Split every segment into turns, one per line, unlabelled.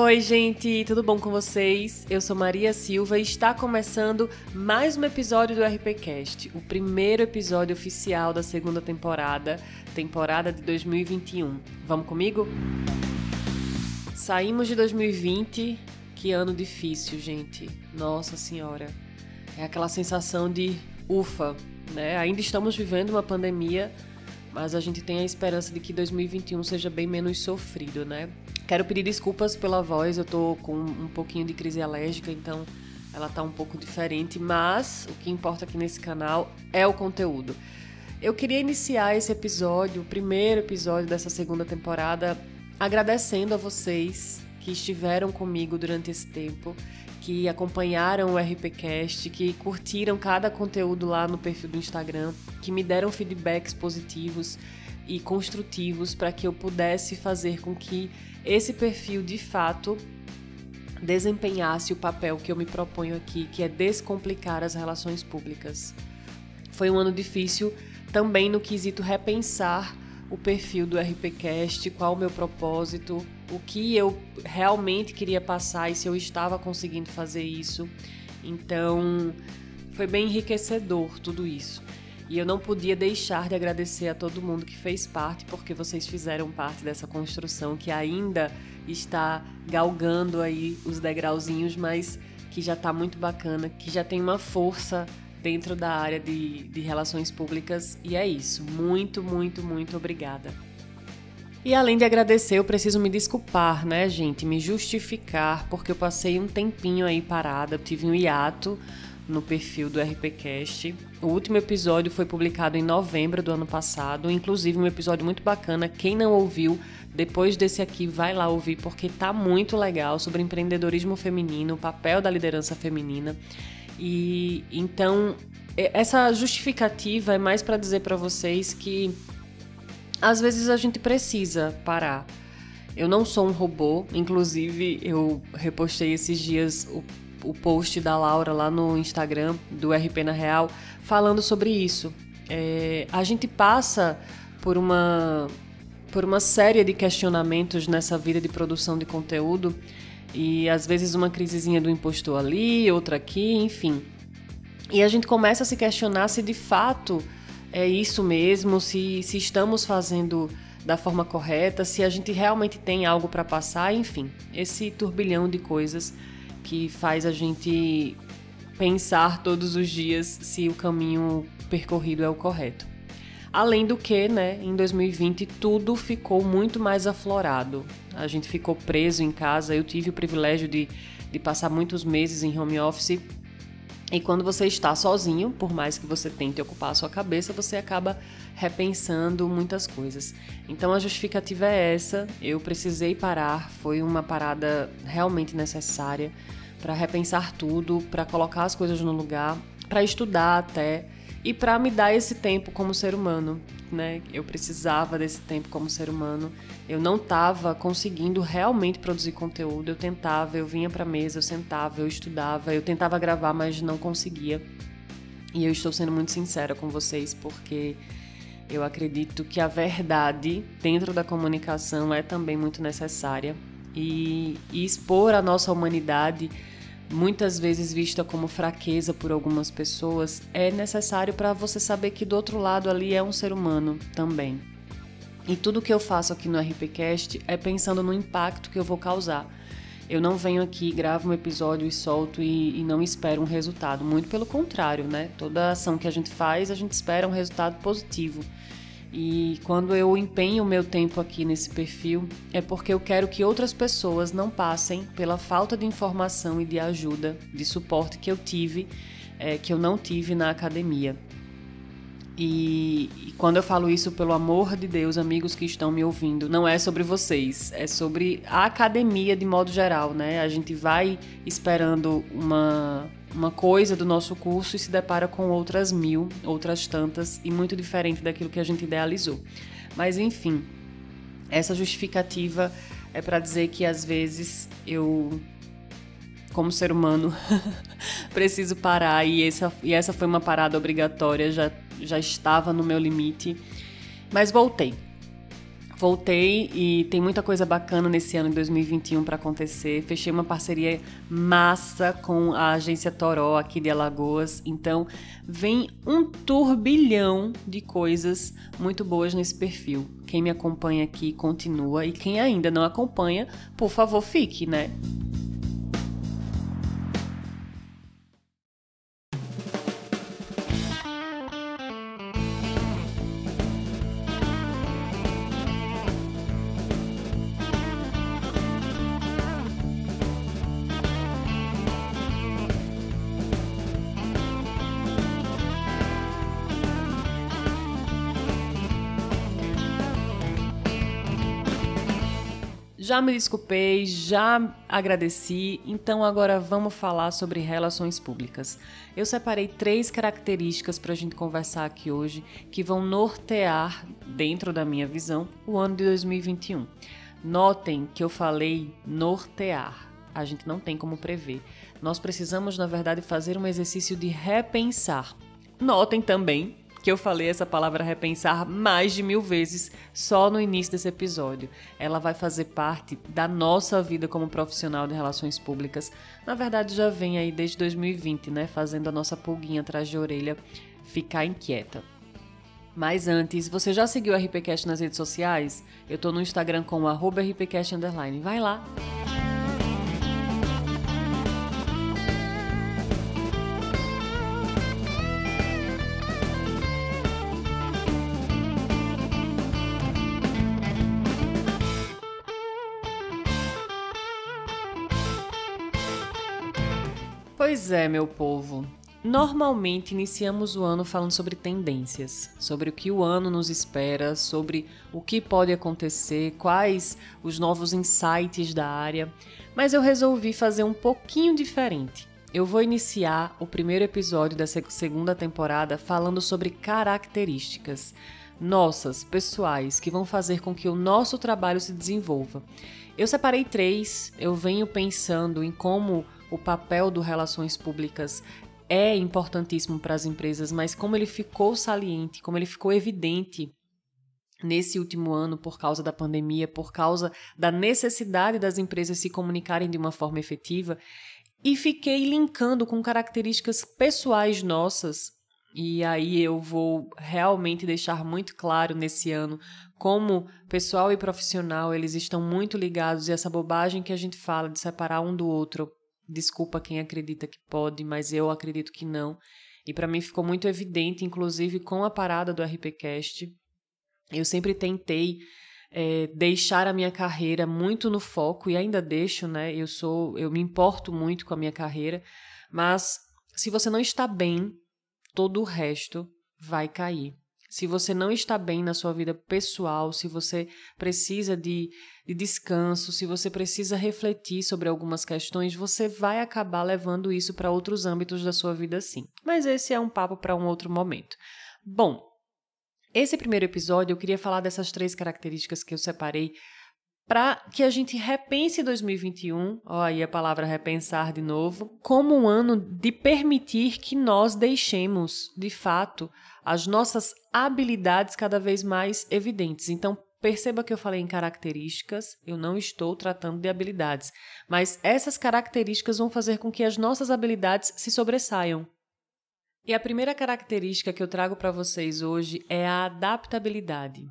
Oi, gente, tudo bom com vocês? Eu sou Maria Silva e está começando mais um episódio do RPCast, o primeiro episódio oficial da segunda temporada, temporada de 2021. Vamos comigo? Saímos de 2020, que ano difícil, gente. Nossa Senhora. É aquela sensação de ufa, né? Ainda estamos vivendo uma pandemia, mas a gente tem a esperança de que 2021 seja bem menos sofrido, né? Quero pedir desculpas pela voz, eu tô com um pouquinho de crise alérgica, então ela tá um pouco diferente, mas o que importa aqui nesse canal é o conteúdo. Eu queria iniciar esse episódio, o primeiro episódio dessa segunda temporada, agradecendo a vocês que estiveram comigo durante esse tempo, que acompanharam o RPcast, que curtiram cada conteúdo lá no perfil do Instagram, que me deram feedbacks positivos e construtivos para que eu pudesse fazer com que esse perfil de fato desempenhasse o papel que eu me proponho aqui, que é descomplicar as relações públicas. Foi um ano difícil também no quesito repensar o perfil do RPcast, qual o meu propósito, o que eu realmente queria passar e se eu estava conseguindo fazer isso. Então, foi bem enriquecedor tudo isso. E eu não podia deixar de agradecer a todo mundo que fez parte, porque vocês fizeram parte dessa construção que ainda está galgando aí os degrauzinhos, mas que já está muito bacana, que já tem uma força dentro da área de, de relações públicas. E é isso. Muito, muito, muito obrigada. E além de agradecer, eu preciso me desculpar, né, gente? Me justificar, porque eu passei um tempinho aí parada, eu tive um hiato no perfil do RPCast. O último episódio foi publicado em novembro do ano passado, inclusive um episódio muito bacana. Quem não ouviu, depois desse aqui, vai lá ouvir porque tá muito legal sobre empreendedorismo feminino, o papel da liderança feminina. E então essa justificativa é mais para dizer para vocês que às vezes a gente precisa parar. Eu não sou um robô, inclusive eu repostei esses dias o o post da Laura lá no Instagram do RP na Real falando sobre isso. É, a gente passa por uma por uma série de questionamentos nessa vida de produção de conteúdo e às vezes uma crisezinha do impostor ali, outra aqui, enfim. E a gente começa a se questionar se de fato é isso mesmo, se, se estamos fazendo da forma correta, se a gente realmente tem algo para passar, enfim, esse turbilhão de coisas que faz a gente pensar todos os dias se o caminho percorrido é o correto. Além do que, né, em 2020 tudo ficou muito mais aflorado. A gente ficou preso em casa. Eu tive o privilégio de, de passar muitos meses em home office. E quando você está sozinho, por mais que você tente ocupar a sua cabeça, você acaba repensando muitas coisas. Então a justificativa é essa. Eu precisei parar, foi uma parada realmente necessária para repensar tudo, para colocar as coisas no lugar, para estudar até e para me dar esse tempo como ser humano, né? Eu precisava desse tempo como ser humano. Eu não estava conseguindo realmente produzir conteúdo. Eu tentava, eu vinha para mesa, eu sentava, eu estudava, eu tentava gravar, mas não conseguia. E eu estou sendo muito sincera com vocês porque eu acredito que a verdade dentro da comunicação é também muito necessária e, e expor a nossa humanidade, muitas vezes vista como fraqueza por algumas pessoas, é necessário para você saber que do outro lado ali é um ser humano também. E tudo que eu faço aqui no RPCast é pensando no impacto que eu vou causar. Eu não venho aqui, gravo um episódio e solto e, e, não espero um resultado. Muito pelo contrário, né? Toda ação que a gente faz, a gente espera um resultado positivo. E quando eu empenho o meu tempo aqui nesse perfil, é porque eu quero que outras pessoas não passem pela falta de informação e de ajuda, de suporte que eu tive, é, que eu não tive na academia. E, e, quando eu falo isso, pelo amor de Deus, amigos que estão me ouvindo, não é sobre vocês, é sobre a academia de modo geral, né? A gente vai esperando uma, uma coisa do nosso curso e se depara com outras mil, outras tantas, e muito diferente daquilo que a gente idealizou. Mas enfim, essa justificativa é para dizer que às vezes eu, como ser humano, preciso parar e essa, e essa foi uma parada obrigatória, já, já estava no meu limite, mas voltei. Voltei e tem muita coisa bacana nesse ano de 2021 para acontecer. Fechei uma parceria massa com a agência Toró aqui de Alagoas. Então, vem um turbilhão de coisas muito boas nesse perfil. Quem me acompanha aqui continua e quem ainda não acompanha, por favor, fique, né? Já me desculpei, já agradeci, então agora vamos falar sobre relações públicas. Eu separei três características para a gente conversar aqui hoje que vão nortear, dentro da minha visão, o ano de 2021. Notem que eu falei nortear. A gente não tem como prever. Nós precisamos, na verdade, fazer um exercício de repensar. Notem também que eu falei essa palavra repensar mais de mil vezes só no início desse episódio. Ela vai fazer parte da nossa vida como profissional de relações públicas. Na verdade, já vem aí desde 2020, né? Fazendo a nossa pulguinha atrás de orelha ficar inquieta. Mas antes, você já seguiu o RPCast nas redes sociais? Eu tô no Instagram com o RPCast Vai lá! Pois é, meu povo. Normalmente iniciamos o ano falando sobre tendências, sobre o que o ano nos espera, sobre o que pode acontecer, quais os novos insights da área, mas eu resolvi fazer um pouquinho diferente. Eu vou iniciar o primeiro episódio dessa segunda temporada falando sobre características nossas, pessoais, que vão fazer com que o nosso trabalho se desenvolva. Eu separei três, eu venho pensando em como o papel do relações públicas é importantíssimo para as empresas, mas como ele ficou saliente, como ele ficou evidente nesse último ano por causa da pandemia, por causa da necessidade das empresas se comunicarem de uma forma efetiva, e fiquei linkando com características pessoais nossas. E aí eu vou realmente deixar muito claro nesse ano como pessoal e profissional eles estão muito ligados e essa bobagem que a gente fala de separar um do outro Desculpa quem acredita que pode, mas eu acredito que não. E para mim ficou muito evidente, inclusive com a parada do RPCast. Eu sempre tentei é, deixar a minha carreira muito no foco e ainda deixo, né? Eu sou, eu me importo muito com a minha carreira, mas se você não está bem, todo o resto vai cair. Se você não está bem na sua vida pessoal, se você precisa de, de, descanso, se você precisa refletir sobre algumas questões, você vai acabar levando isso para outros âmbitos da sua vida sim. Mas esse é um papo para um outro momento. Bom, esse primeiro episódio eu queria falar dessas três características que eu separei para que a gente repense 2021, ó aí a palavra repensar de novo, como um ano de permitir que nós deixemos, de fato, as nossas habilidades cada vez mais evidentes. Então, perceba que eu falei em características, eu não estou tratando de habilidades, mas essas características vão fazer com que as nossas habilidades se sobressaiam. E a primeira característica que eu trago para vocês hoje é a adaptabilidade.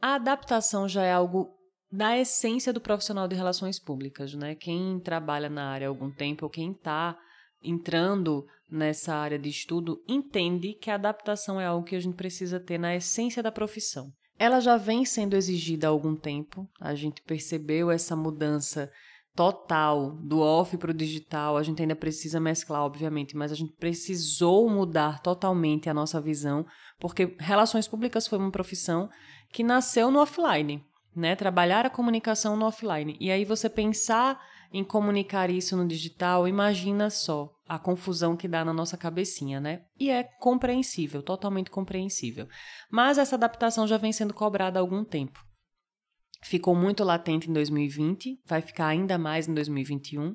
A adaptação já é algo da essência do profissional de relações públicas, né? Quem trabalha na área há algum tempo ou quem está entrando nessa área de estudo entende que a adaptação é algo que a gente precisa ter na essência da profissão. Ela já vem sendo exigida há algum tempo, a gente percebeu essa mudança total do off para o digital. A gente ainda precisa mesclar, obviamente, mas a gente precisou mudar totalmente a nossa visão, porque relações públicas foi uma profissão que nasceu no offline né? Trabalhar a comunicação no offline. E aí você pensar em comunicar isso no digital, imagina só a confusão que dá na nossa cabecinha, né? E é compreensível, totalmente compreensível. Mas essa adaptação já vem sendo cobrada há algum tempo. Ficou muito latente em 2020, vai ficar ainda mais em 2021,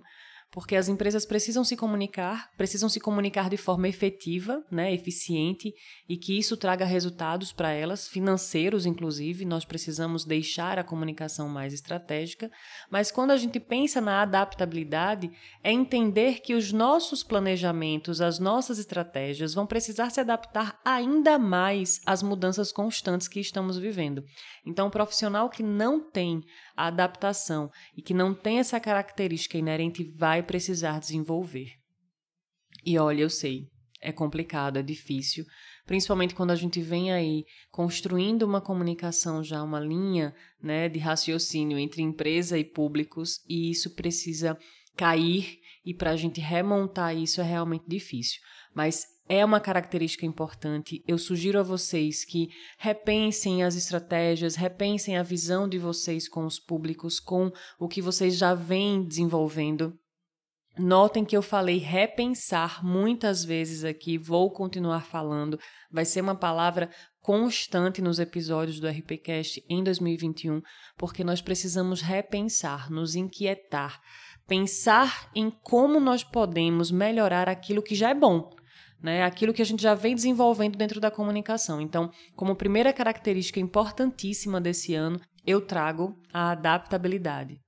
porque as empresas precisam se comunicar, precisam se comunicar de forma efetiva, né, eficiente, e que isso traga resultados para elas, financeiros inclusive. Nós precisamos deixar a comunicação mais estratégica, mas quando a gente pensa na adaptabilidade, é entender que os nossos planejamentos, as nossas estratégias vão precisar se adaptar ainda mais às mudanças constantes que estamos vivendo. Então, o profissional que não tem a adaptação e que não tem essa característica inerente vai precisar desenvolver. E olha, eu sei, é complicado, é difícil, principalmente quando a gente vem aí construindo uma comunicação já, uma linha né, de raciocínio entre empresa e públicos, e isso precisa cair, e para a gente remontar isso é realmente difícil. Mas é uma característica importante. Eu sugiro a vocês que repensem as estratégias, repensem a visão de vocês com os públicos, com o que vocês já vêm desenvolvendo. Notem que eu falei repensar muitas vezes aqui, vou continuar falando. Vai ser uma palavra constante nos episódios do RPCast em 2021, porque nós precisamos repensar, nos inquietar, pensar em como nós podemos melhorar aquilo que já é bom né? Aquilo que a gente já vem desenvolvendo dentro da comunicação. Então, como primeira característica importantíssima desse ano, eu trago a adaptabilidade.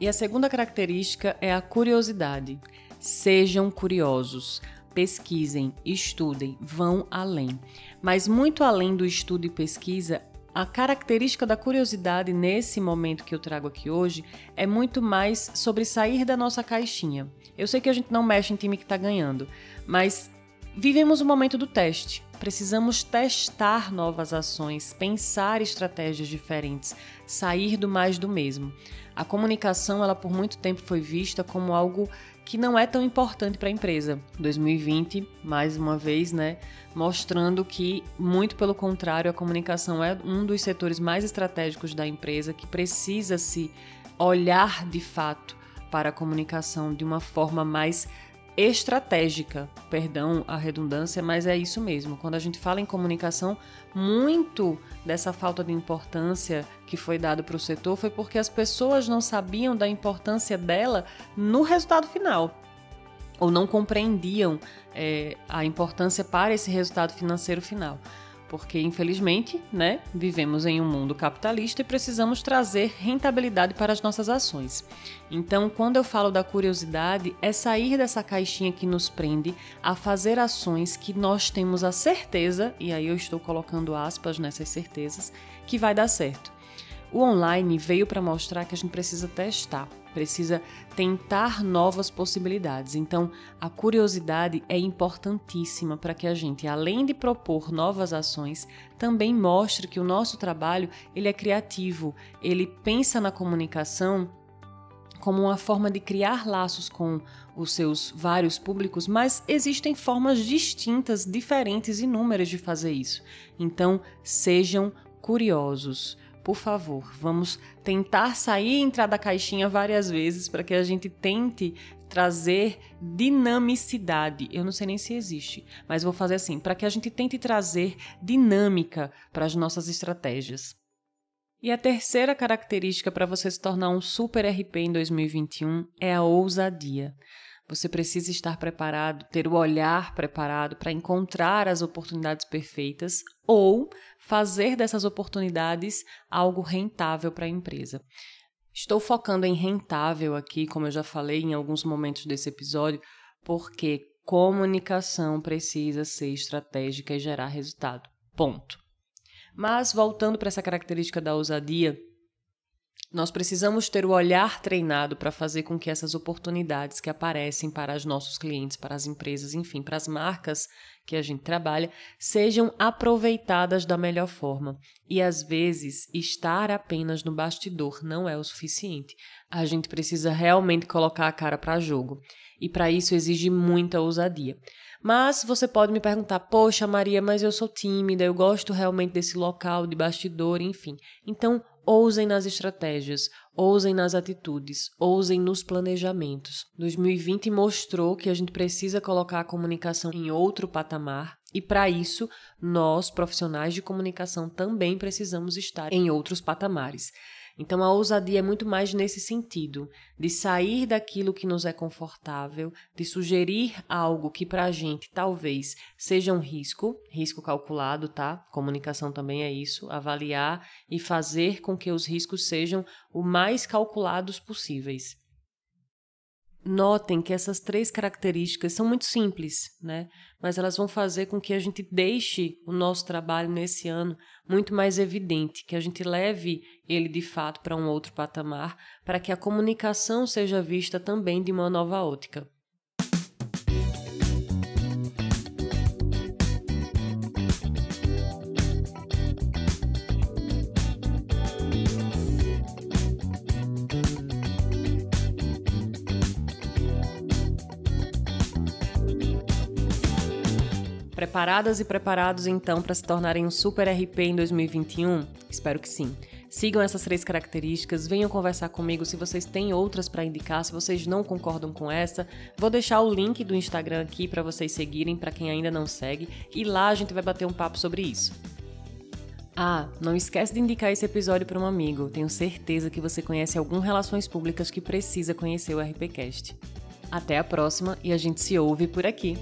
E a segunda característica é a curiosidade. Sejam curiosos, pesquisem, estudem, vão além. Mas muito além do estudo e pesquisa, a característica da curiosidade nesse momento que eu trago aqui hoje é muito mais sobre sair da nossa caixinha. Eu sei que a gente não mexe em time que está ganhando, mas vivemos o momento do teste. Precisamos testar novas ações, pensar estratégias diferentes, sair do mais do mesmo. A comunicação, ela por muito tempo foi vista como algo que não é tão importante para a empresa. 2020, mais uma vez, né, mostrando que muito pelo contrário, a comunicação é um dos setores mais estratégicos da empresa que precisa se olhar de fato para a comunicação de uma forma mais estratégica, perdão a redundância, mas é isso mesmo. Quando a gente fala em comunicação, muito dessa falta de importância que foi dado para o setor foi porque as pessoas não sabiam da importância dela no resultado final ou não compreendiam é, a importância para esse resultado financeiro final porque infelizmente, né, vivemos em um mundo capitalista e precisamos trazer rentabilidade para as nossas ações. Então, quando eu falo da curiosidade, é sair dessa caixinha que nos prende a fazer ações que nós temos a certeza, e aí eu estou colocando aspas nessas certezas, que vai dar certo. O online veio para mostrar que a gente precisa testar, precisa tentar novas possibilidades. Então, a curiosidade é importantíssima para que a gente, além de propor novas ações, também mostre que o nosso trabalho ele é criativo, ele pensa na comunicação como uma forma de criar laços com os seus vários públicos, mas existem formas distintas, diferentes e inúmeras de fazer isso. Então, sejam curiosos por favor, vamos tentar sair e entrar da caixinha várias vezes para que a gente tente trazer dinamicidade. Eu não sei nem se existe, mas vou fazer assim, para que a gente tente trazer dinâmica para as nossas estratégias. E a terceira característica para você se tornar um super RP em 2021 é a ousadia. Você precisa estar preparado, ter o olhar preparado para encontrar as oportunidades perfeitas ou fazer dessas oportunidades algo rentável para a empresa. Estou focando em rentável aqui, como eu já falei em alguns momentos desse episódio, porque comunicação precisa ser estratégica e gerar resultado. Ponto. Mas voltando para essa característica da ousadia, Nós precisamos ter o olhar treinado para fazer com que essas oportunidades que aparecem para os nossos clientes, para as empresas, enfim, para as marcas que a gente trabalha, sejam aproveitadas da melhor forma. E às vezes, estar apenas no bastidor não é o suficiente. A gente precisa realmente colocar a cara para jogo. E para isso exige muita ousadia. Mas você pode me perguntar: "Poxa, Maria, mas eu sou tímida, eu gosto realmente desse local de bastidor, enfim". Então, Ousem nas estratégias, ousem nas atitudes, ousem nos planejamentos. 2020 mostrou que a gente precisa colocar a comunicação em outro patamar e, para isso, nós, profissionais de comunicação, também precisamos estar em outros patamares. Então, a ousadia é muito mais nesse sentido, de sair daquilo que nos é confortável, de sugerir algo que para a gente talvez seja um risco, risco calculado, tá? Comunicação também é isso, avaliar e fazer com que os riscos sejam o mais calculados possíveis. Notem que essas três características são muito simples, né? Mas elas vão fazer com que a gente deixe o nosso trabalho nesse ano muito mais evidente, que a gente leve ele de fato para um outro patamar, para que a comunicação seja vista também de uma nova ótica. Preparadas e preparados então para se tornarem um super RP em 2021? Espero que sim. Sigam essas três características, venham conversar comigo se vocês têm outras para indicar, se vocês não concordam com essa. Vou deixar o link do Instagram aqui para vocês seguirem, para quem ainda não segue, e lá a gente vai bater um papo sobre isso. Ah, não esquece de indicar esse episódio para um amigo. Tenho certeza que você conhece algum relações públicas que precisa conhecer o RPcast. Até a próxima e a gente se ouve por aqui.